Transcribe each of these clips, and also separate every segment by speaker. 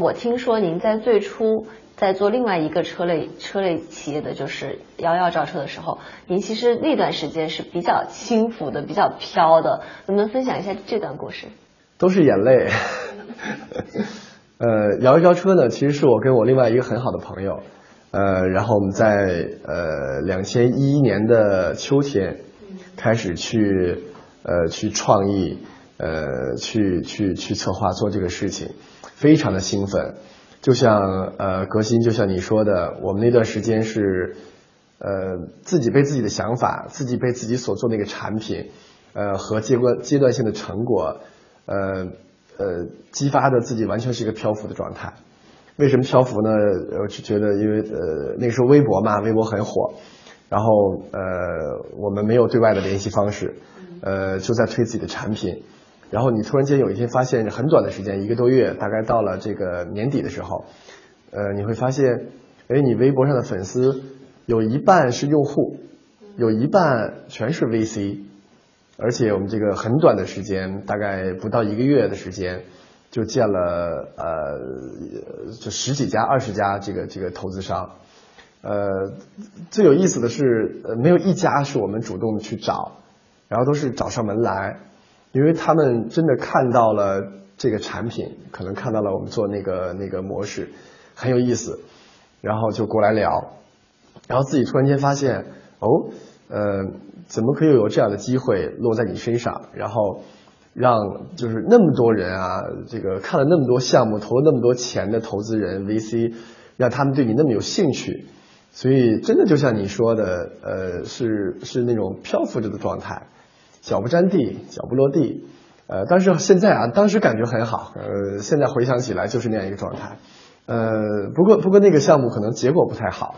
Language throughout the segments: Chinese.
Speaker 1: 我听说您在最初在做另外一个车类车类企业的就是摇摇招车的时候，您其实那段时间是比较轻浮的，比较飘的，能不能分享一下这段故事？
Speaker 2: 都是眼泪。呃，摇一招车呢，其实是我跟我另外一个很好的朋友，呃，然后我们在呃两千一一年的秋天开始去呃去创意，呃去去去策划做这个事情，非常的兴奋，就像呃革新，就像你说的，我们那段时间是呃自己被自己的想法，自己被自己所做那个产品，呃和阶段阶段性的成果，呃。呃，激发的自己完全是一个漂浮的状态。为什么漂浮呢？我是觉得，因为呃那时候微博嘛，微博很火，然后呃我们没有对外的联系方式，呃就在推自己的产品，然后你突然间有一天发现，很短的时间，一个多月，大概到了这个年底的时候，呃你会发现，哎，你微博上的粉丝有一半是用户，有一半全是 VC。而且我们这个很短的时间，大概不到一个月的时间，就见了呃，就十几家、二十家这个这个投资商。呃，最有意思的是，呃，没有一家是我们主动去找，然后都是找上门来，因为他们真的看到了这个产品，可能看到了我们做那个那个模式很有意思，然后就过来聊，然后自己突然间发现，哦。呃，怎么可以有这样的机会落在你身上？然后让就是那么多人啊，这个看了那么多项目，投了那么多钱的投资人 VC，让他们对你那么有兴趣。所以真的就像你说的，呃，是是那种漂浮着的状态，脚不沾地，脚不落地。呃，但是现在啊，当时感觉很好。呃，现在回想起来就是那样一个状态。呃，不过不过那个项目可能结果不太好。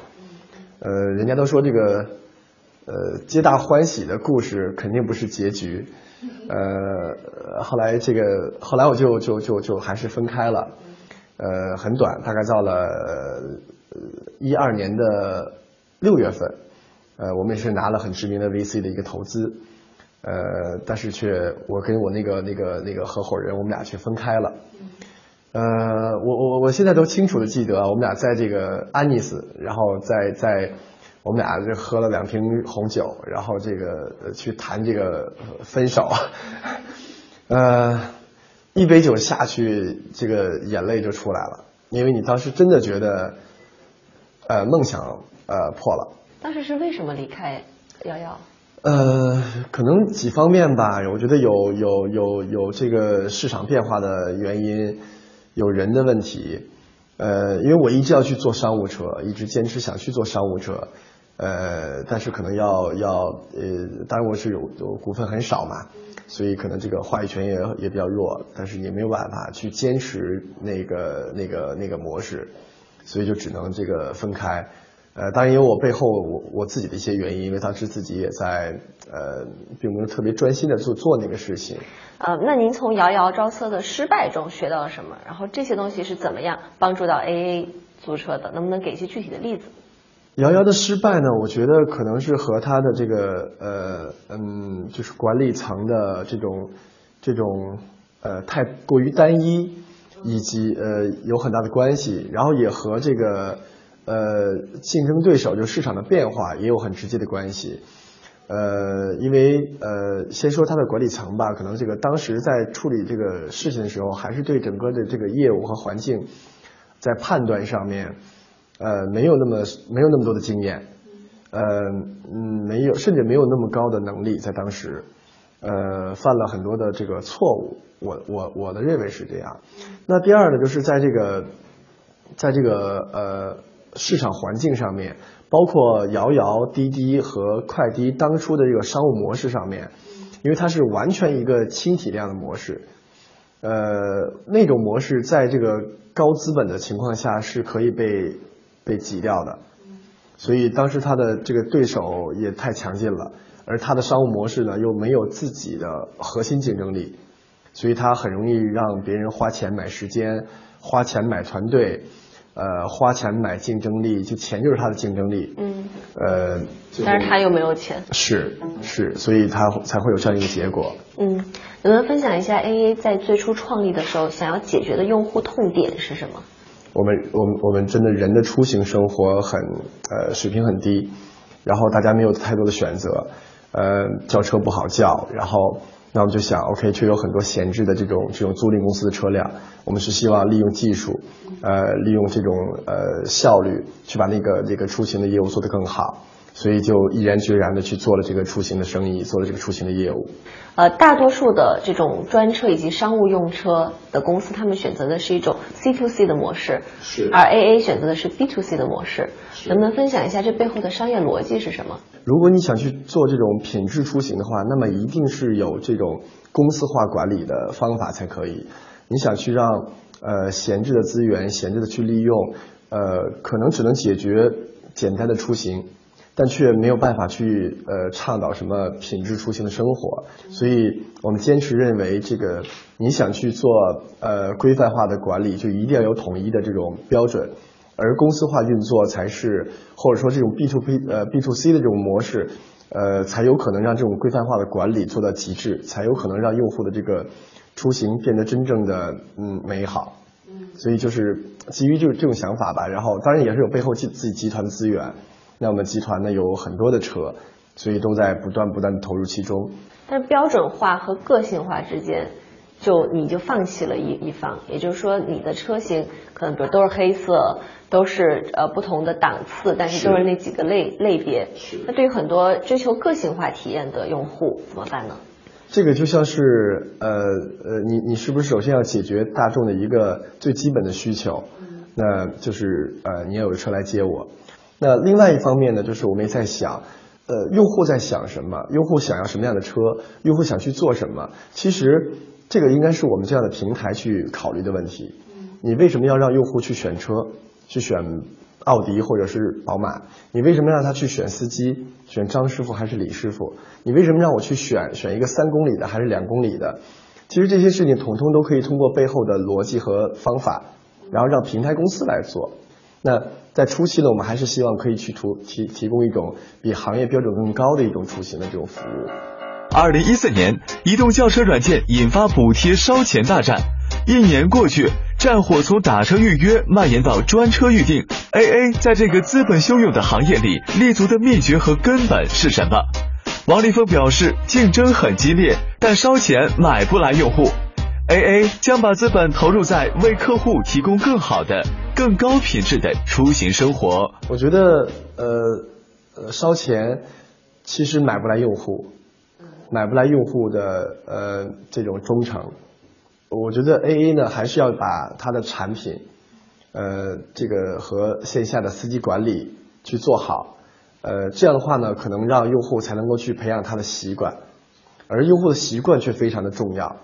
Speaker 2: 呃，人家都说这个。呃，皆大欢喜的故事肯定不是结局，呃，后来这个后来我就就就就还是分开了，呃，很短，大概到了一二年的六月份，呃，我们也是拿了很知名的 VC 的一个投资，呃，但是却我跟我那个那个那个合伙人，我们俩却分开了，呃，我我我现在都清楚的记得，我们俩在这个安妮斯，然后在在。我们俩就喝了两瓶红酒，然后这个去谈这个分手，呃，一杯酒下去，这个眼泪就出来了，因为你当时真的觉得，呃，梦想呃破了。
Speaker 1: 当时是为什么离开瑶瑶？
Speaker 2: 呃，可能几方面吧，我觉得有有有有这个市场变化的原因，有人的问题，呃，因为我一直要去做商务车，一直坚持想去做商务车。呃，但是可能要要呃，当然我是有有股份很少嘛，所以可能这个话语权也也比较弱，但是也没有办法去坚持那个那个那个模式，所以就只能这个分开。呃，当然有我背后我我自己的一些原因，因为当时自己也在呃，并没有特别专心的做做那个事情。
Speaker 1: 呃，那您从摇摇招车的失败中学到了什么？然后这些东西是怎么样帮助到 AA 租车的？能不能给一些具体的例子？
Speaker 2: 瑶瑶的失败呢，我觉得可能是和他的这个呃嗯，就是管理层的这种这种呃太过于单一，以及呃有很大的关系，然后也和这个呃竞争对手就市场的变化也有很直接的关系。呃，因为呃先说他的管理层吧，可能这个当时在处理这个事情的时候，还是对整个的这个业务和环境在判断上面。呃，没有那么没有那么多的经验，呃，嗯，没有，甚至没有那么高的能力，在当时，呃，犯了很多的这个错误，我我我的认为是这样。那第二呢，就是在这个，在这个呃市场环境上面，包括摇摇、滴滴和快滴当初的这个商务模式上面，因为它是完全一个轻体量的模式，呃，那种模式在这个高资本的情况下是可以被。被挤掉的，所以当时他的这个对手也太强劲了，而他的商务模式呢又没有自己的核心竞争力，所以他很容易让别人花钱买时间，花钱买团队，呃，花钱买竞争力，就钱就是他的竞争力。
Speaker 1: 嗯。呃，但是他又没有钱。
Speaker 2: 是是，所以他才会有这样一个结果。
Speaker 1: 嗯，能不能分享一下 AA 在最初创立的时候想要解决的用户痛点是什么？
Speaker 2: 我们我们我们真的人的出行生活很呃水平很低，然后大家没有太多的选择，呃叫车不好叫，然后那我们就想，OK，却有很多闲置的这种这种租赁公司的车辆，我们是希望利用技术，呃利用这种呃效率去把那个那个出行的业务做得更好。所以就毅然决然的去做了这个出行的生意，做了这个出行的业务。
Speaker 1: 呃，大多数的这种专车以及商务用车的公司，他们选择的是一种 C to C 的模式，
Speaker 2: 是。
Speaker 1: 而 AA 选择的是 B to C 的模式，能不能分享一下这背后的商业逻辑是什么？
Speaker 2: 如果你想去做这种品质出行的话，那么一定是有这种公司化管理的方法才可以。你想去让呃闲置的资源闲置的去利用，呃，可能只能解决简单的出行。但却没有办法去呃倡导什么品质出行的生活，所以我们坚持认为，这个你想去做呃规范化的管理，就一定要有统一的这种标准，而公司化运作才是，或者说这种 B to B 呃 B to C 的这种模式，呃才有可能让这种规范化的管理做到极致，才有可能让用户的这个出行变得真正的嗯美好。所以就是基于就是这种想法吧，然后当然也是有背后自自己集团的资源。那我们集团呢有很多的车，所以都在不断不断的投入其中。
Speaker 1: 但标准化和个性化之间，就你就放弃了一一方，也就是说你的车型可能比如都是黑色，都是呃不同的档次，但是都是那几个类类别。那对于很多追求个性化体验的用户怎么办呢？
Speaker 2: 这个就像是呃呃，你你是不是首先要解决大众的一个最基本的需求？那就是呃，你要有车来接我。那另外一方面呢，就是我们也在想，呃，用户在想什么？用户想要什么样的车？用户想去做什么？其实这个应该是我们这样的平台去考虑的问题。你为什么要让用户去选车？去选奥迪或者是宝马？你为什么让他去选司机？选张师傅还是李师傅？你为什么让我去选选一个三公里的还是两公里的？其实这些事情统统都可以通过背后的逻辑和方法，然后让平台公司来做。那在初期呢，我们还是希望可以去提提提供一种比行业标准更高的一种出行的这种服务。
Speaker 3: 二零一四年，移动叫车软件引发补贴烧钱大战，一年过去，战火从打车预约蔓延到专车预订。AA 在这个资本汹涌的行业里立足的秘诀和根本是什么？王立峰表示，竞争很激烈，但烧钱买不来用户。AA 将把资本投入在为客户提供更好的。更高品质的出行生活，
Speaker 2: 我觉得呃呃烧钱其实买不来用户，买不来用户的呃这种忠诚。我觉得 A A 呢还是要把它的产品呃这个和线下的司机管理去做好，呃这样的话呢可能让用户才能够去培养他的习惯，而用户的习惯却非常的重要。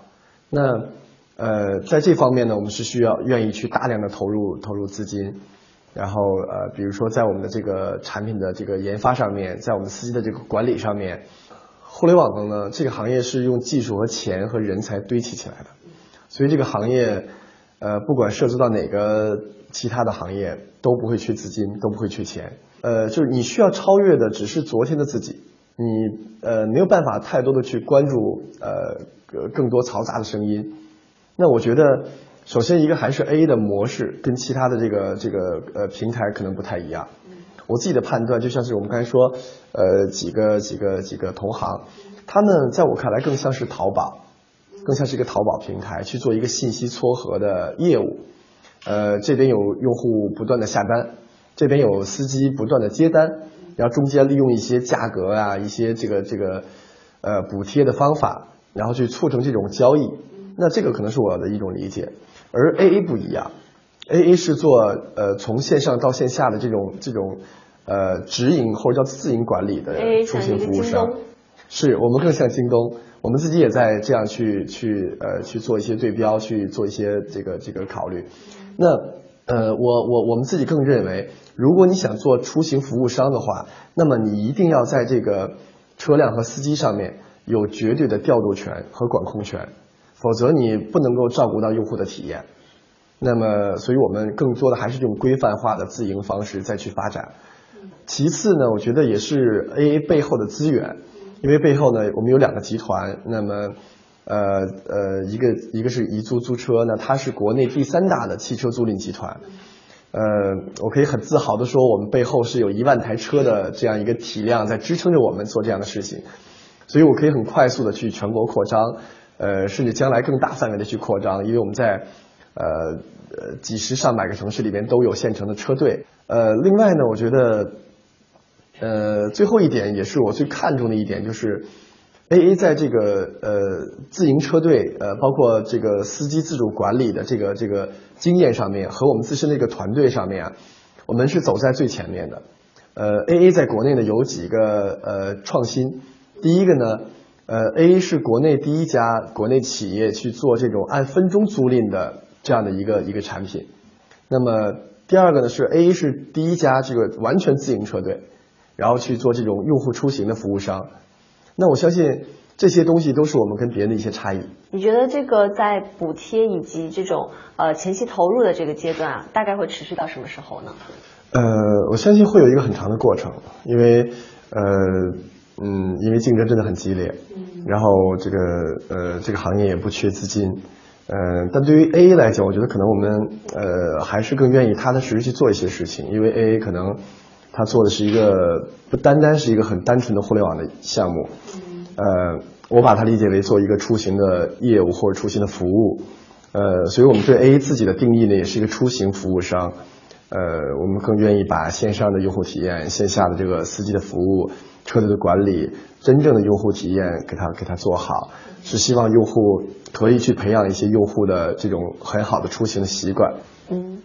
Speaker 2: 那。呃，在这方面呢，我们是需要愿意去大量的投入投入资金，然后呃，比如说在我们的这个产品的这个研发上面，在我们司机的这个管理上面，互联网的呢，这个行业是用技术和钱和人才堆砌起来的，所以这个行业呃，不管涉足到哪个其他的行业，都不会缺资金，都不会缺钱。呃，就是你需要超越的只是昨天的自己，你呃没有办法太多的去关注呃更多嘈杂的声音。那我觉得，首先一个还是 A 的模式跟其他的这个这个呃平台可能不太一样。我自己的判断就像是我们刚才说，呃几个几个几个同行，他们在我看来更像是淘宝，更像是一个淘宝平台去做一个信息撮合的业务。呃这边有用户不断的下单，这边有司机不断的接单，然后中间利用一些价格啊一些这个这个呃补贴的方法，然后去促成这种交易。那这个可能是我的一种理解，而 A A 不一样，A A 是做呃从线上到线下的这种这种呃直营或者叫自营管理的出行服务商，是我们更像京东，我们自己也在这样去去呃去做一些对标，去做一些这个这个考虑。那呃我我我们自己更认为，如果你想做出行服务商的话，那么你一定要在这个车辆和司机上面有绝对的调度权和管控权。否则你不能够照顾到用户的体验，那么，所以我们更多的还是用规范化的自营方式再去发展。其次呢，我觉得也是 A A 背后的资源，因为背后呢，我们有两个集团，那么，呃呃，一个一个是宜租租车，那它是国内第三大的汽车租赁集团，呃，我可以很自豪的说，我们背后是有一万台车的这样一个体量在支撑着我们做这样的事情，所以我可以很快速的去全国扩张，呃，甚至将来更大范围的去扩张，因为我们在呃呃几十上百个城市里边都有现成的车队。呃，另外呢，我觉得，呃，最后一点也是我最看重的一点，就是 A A 在这个呃自营车队呃包括这个司机自主管理的这个这个经验上面和我们自身的一个团队上面啊，我们是走在最前面的。呃，A A 在国内呢有几个呃创新，第一个呢，呃，A A 是国内第一家国内企业去做这种按分钟租赁的这样的一个一个产品，那么。第二个呢是 A A 是第一家这个完全自营车队，然后去做这种用户出行的服务商。那我相信这些东西都是我们跟别人的一些差异。
Speaker 1: 你觉得这个在补贴以及这种呃前期投入的这个阶段啊，大概会持续到什么时候呢？
Speaker 2: 呃，我相信会有一个很长的过程，因为呃嗯，因为竞争真的很激烈，然后这个呃这个行业也不缺资金。呃，但对于 A A 来讲，我觉得可能我们呃还是更愿意踏踏实实去做一些事情，因为 A A 可能它做的是一个不单单是一个很单纯的互联网的项目，呃，我把它理解为做一个出行的业务或者出行的服务，呃，所以我们对 A 自己的定义呢，也是一个出行服务商，呃，我们更愿意把线上的用户体验、线下的这个司机的服务、车队的管理、真正的用户体验给它给它做好。是希望用户可以去培养一些用户的这种很好的出行的习惯。
Speaker 1: 嗯，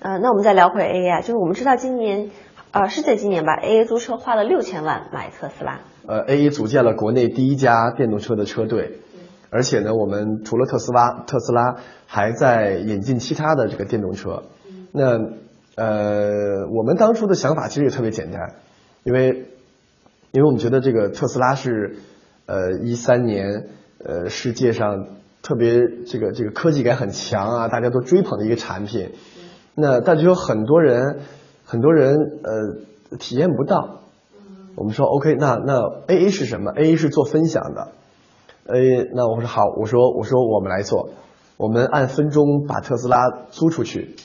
Speaker 1: 呃，那我们再聊回 A A 啊，就是我们知道今年，呃，是在今年吧，A A 租车花了六千万买特斯拉。
Speaker 2: 呃，A A 组建了国内第一家电动车的车队，而且呢，我们除了特斯拉，特斯拉还在引进其他的这个电动车。那呃，我们当初的想法其实也特别简单，因为因为我们觉得这个特斯拉是呃一三年。呃，世界上特别这个这个科技感很强啊，大家都追捧的一个产品。那但就有很多人，很多人呃体验不到。我们说 OK，那那 AA 是什么？AA 是做分享的。A 那我说好，我说我说我们来做，我们按分钟把特斯拉租出去，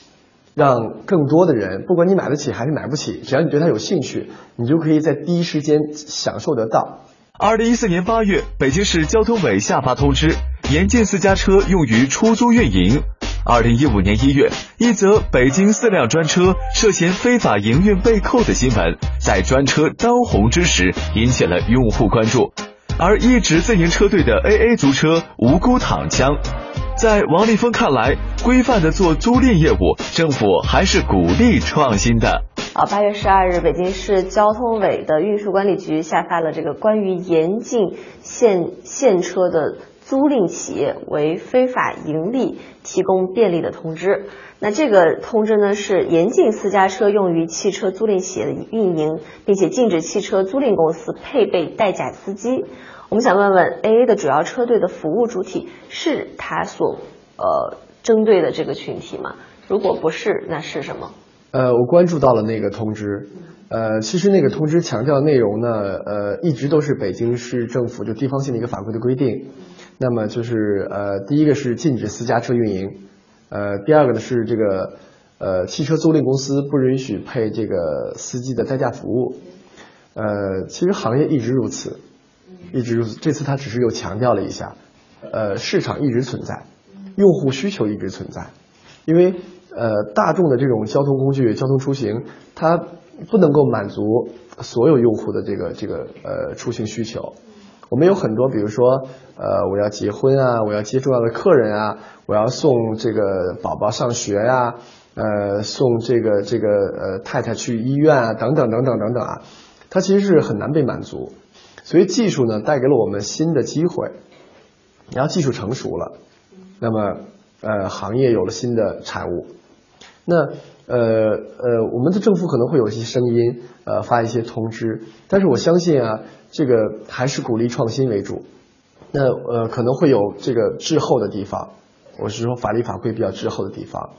Speaker 2: 让更多的人，不管你买得起还是买不起，只要你对它有兴趣，你就可以在第一时间享受得到。
Speaker 3: 二零一四年八月，北京市交通委下发通知，严禁私家车用于出租运营。二零一五年一月，一则北京四辆专车涉嫌非法营运被扣的新闻，在专车当红之时引起了用户关注，而一直自营车队的 AA 租车无辜躺枪。在王立峰看来，规范的做租赁业务，政府还是鼓励创新的。
Speaker 1: 啊，八月十二日，北京市交通委的运输管理局下发了这个关于严禁现现车的租赁企业为非法盈利提供便利的通知。那这个通知呢，是严禁私家车用于汽车租赁企业的运营，并且禁止汽车租赁公司配备代驾司机。我们想问问，A A 的主要车队的服务主体是他所呃针对的这个群体吗？如果不是，那是什么？
Speaker 2: 呃，我关注到了那个通知，呃，其实那个通知强调内容呢，呃，一直都是北京市政府就地方性的一个法规的规定。那么就是呃，第一个是禁止私家车运营，呃，第二个呢是这个呃汽车租赁公司不允许配这个司机的代驾服务。呃，其实行业一直如此，一直如此。这次他只是又强调了一下，呃，市场一直存在，用户需求一直存在，因为。呃，大众的这种交通工具、交通出行，它不能够满足所有用户的这个这个呃出行需求。我们有很多，比如说，呃，我要结婚啊，我要接重要的客人啊，我要送这个宝宝上学呀，呃，送这个这个呃太太去医院啊，等等等等等等啊，它其实是很难被满足。所以技术呢，带给了我们新的机会，然后技术成熟了，那么呃，行业有了新的产物。那呃呃，我们的政府可能会有一些声音，呃，发一些通知，但是我相信啊，这个还是鼓励创新为主。那呃，可能会有这个滞后的地方，我是说法律法规比较滞后的地方。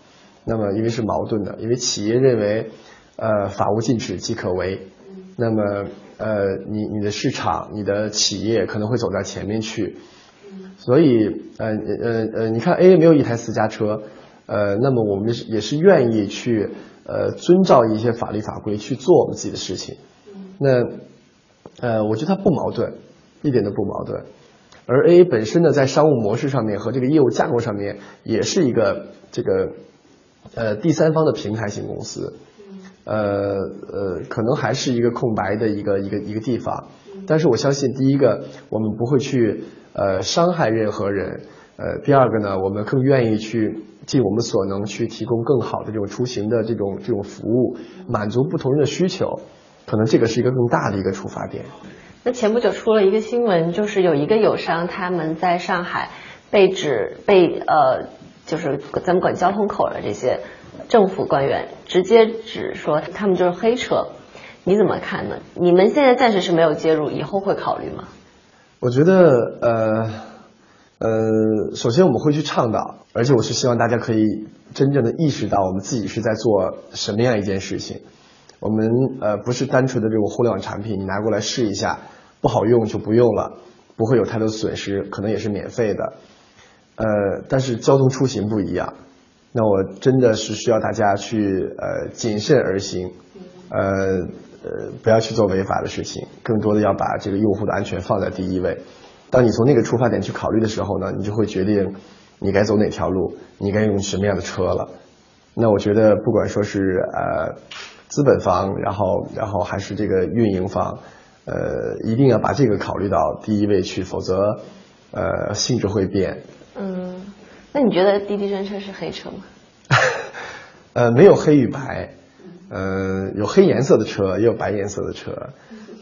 Speaker 2: 那么因为是矛盾的，因为企业认为，呃，法无禁止即可为。那么呃，你你的市场、你的企业可能会走在前面去。所以呃呃呃，你看 A 没有一台私家车。呃，那么我们也是愿意去呃遵照一些法律法规去做我们自己的事情。那呃，我觉得它不矛盾，一点都不矛盾。而 AA 本身呢，在商务模式上面和这个业务架构上面，也是一个这个呃第三方的平台型公司。呃呃，可能还是一个空白的一个一个一个地方。但是我相信，第一个，我们不会去呃伤害任何人。呃，第二个呢，我们更愿意去尽我们所能去提供更好的这种出行的这种这种服务，满足不同人的需求。可能这个是一个更大的一个出发点。
Speaker 1: 那前不久出了一个新闻，就是有一个友商他们在上海被指被呃，就是咱们管交通口的这些政府官员直接指说他们就是黑车，你怎么看呢？你们现在暂时是没有介入，以后会考虑吗？
Speaker 2: 我觉得呃呃，首先我们会去倡导，而且我是希望大家可以真正的意识到我们自己是在做什么样一件事情。我们呃不是单纯的这种互联网产品，你拿过来试一下。不好用就不用了，不会有太多损失，可能也是免费的。呃，但是交通出行不一样，那我真的是需要大家去呃谨慎而行，呃呃不要去做违法的事情，更多的要把这个用户的安全放在第一位。当你从那个出发点去考虑的时候呢，你就会决定你该走哪条路，你该用什么样的车了。那我觉得不管说是呃资本方，然后然后还是这个运营方。呃，一定要把这个考虑到第一位去，否则，呃，性质会变。
Speaker 1: 嗯，那你觉得滴滴专车是黑车吗？
Speaker 2: 呃，没有黑与白，呃，有黑颜色的车，也有白颜色的车，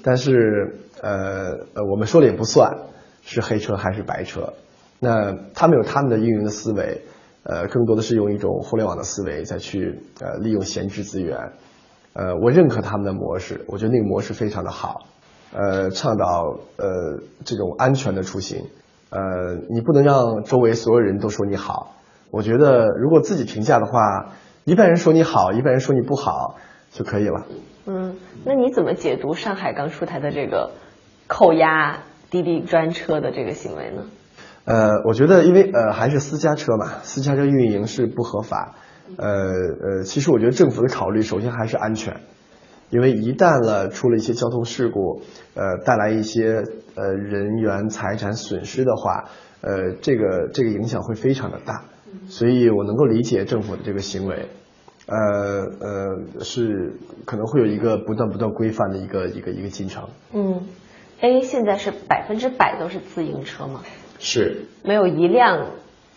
Speaker 2: 但是，呃，呃，我们说了也不算是黑车还是白车。那他们有他们的运营的思维，呃，更多的是用一种互联网的思维再去呃利用闲置资源。呃，我认可他们的模式，我觉得那个模式非常的好。呃，倡导呃这种安全的出行，呃，你不能让周围所有人都说你好。我觉得如果自己评价的话，一半人说你好，一半人说你不好就可以了。
Speaker 1: 嗯，那你怎么解读上海刚出台的这个扣押滴滴专车的这个行为呢？
Speaker 2: 呃，我觉得因为呃还是私家车嘛，私家车运营是不合法。呃呃，其实我觉得政府的考虑首先还是安全。因为一旦了出了一些交通事故，呃，带来一些呃人员财产损失的话，呃，这个这个影响会非常的大，所以我能够理解政府的这个行为，呃呃，是可能会有一个不断不断规范的一个一个一个进程。
Speaker 1: 嗯，A 现在是百分之百都是自营车吗？
Speaker 2: 是，
Speaker 1: 没有一辆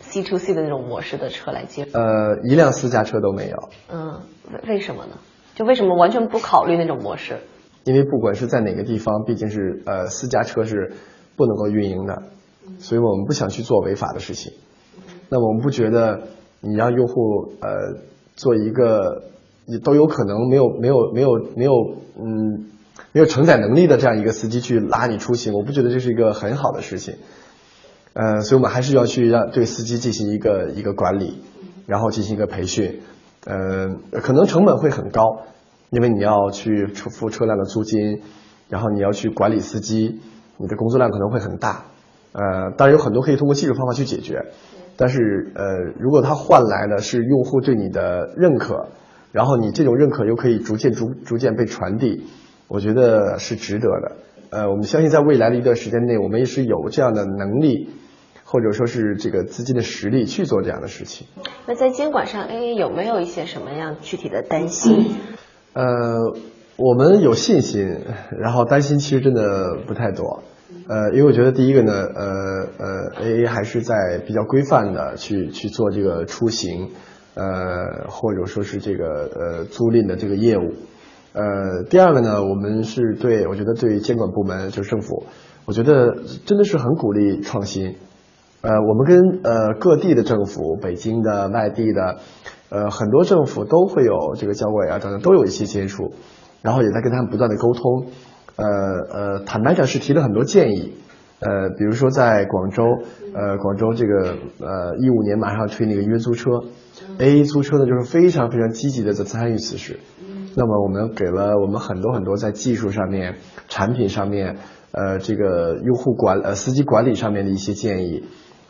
Speaker 1: C to C 的那种模式的车来接。
Speaker 2: 呃，一辆私家车都没有。
Speaker 1: 嗯，为为什么呢？就为什么完全不考虑那种模式？
Speaker 2: 因为不管是在哪个地方，毕竟是呃私家车是不能够运营的，所以我们不想去做违法的事情。那我们不觉得你让用户呃做一个你都有可能没有没有没有没有嗯没有承载能力的这样一个司机去拉你出行，我不觉得这是一个很好的事情。呃，所以我们还是要去让对司机进行一个一个管理，然后进行一个培训。呃，可能成本会很高，因为你要去付车辆的租金，然后你要去管理司机，你的工作量可能会很大。呃，当然有很多可以通过技术方法去解决，但是呃，如果它换来的是用户对你的认可，然后你这种认可又可以逐渐逐逐渐被传递，我觉得是值得的。呃，我们相信在未来的一段时间内，我们也是有这样的能力。或者说是这个资金的实力去做这样的事情。
Speaker 1: 那在监管上，AA 有没有一些什么样具体的担心？
Speaker 2: 呃，我们有信心，然后担心其实真的不太多。呃，因为我觉得第一个呢，呃呃，AA 还是在比较规范的去去做这个出行，呃，或者说是这个呃租赁的这个业务。呃，第二个呢，我们是对我觉得对监管部门就是政府，我觉得真的是很鼓励创新。呃，我们跟呃各地的政府，北京的、外地的，呃很多政府都会有这个交委啊等等，都有一些接触，然后也在跟他们不断的沟通。呃呃，坦白讲是提了很多建议。呃，比如说在广州，呃广州这个呃一五年马上推那个约租车，A 租车呢就是非常非常积极的在参与此事。那么我们给了我们很多很多在技术上面、产品上面，呃这个用户管呃司机管理上面的一些建议。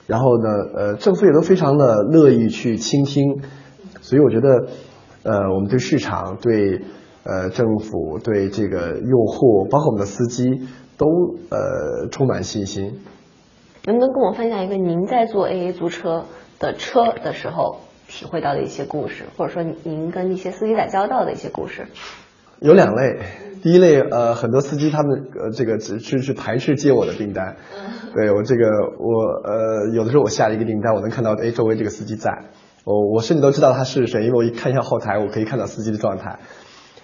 Speaker 2: 然后呢，呃，政府也都非常的乐意去倾听，所以我觉得，呃，我们对市场、对呃政府、对这个用户，包括我们的司机，都呃充满信心。
Speaker 1: 能不能跟我分享一个您在做 AA 租车的车的时候体会到的一些故事，或者说您跟一些司机打交道的一些故事？
Speaker 2: 有两类，第一类呃，很多司机他们呃这个只是是排斥接我的订单，对我这个我呃有的时候我下了一个订单，我能看到哎周围这个司机在，我我甚至都知道他是谁，因为我一看一下后台，我可以看到司机的状态，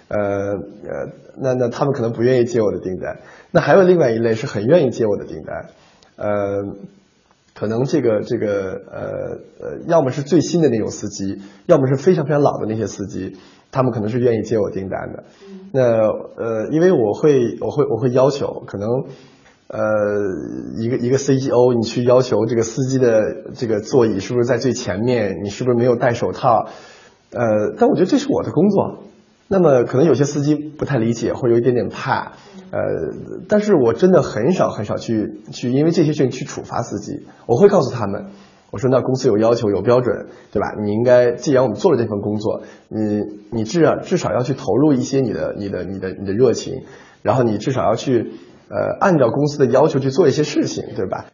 Speaker 2: 呃呃那那他们可能不愿意接我的订单，那还有另外一类是很愿意接我的订单，呃。可能这个这个呃呃，要么是最新的那种司机，要么是非常非常老的那些司机，他们可能是愿意接我订单的。那呃，因为我会我会我会要求，可能呃一个一个 CEO，你去要求这个司机的这个座椅是不是在最前面，你是不是没有戴手套？呃，但我觉得这是我的工作。那么可能有些司机不太理解，会有一点点怕。呃，但是我真的很少很少去去因为这些事情去处罚司机。我会告诉他们，我说那公司有要求有标准，对吧？你应该既然我们做了这份工作，你你至少至少要去投入一些你的你的你的你的热情，然后你至少要去呃按照公司的要求去做一些事情，对吧？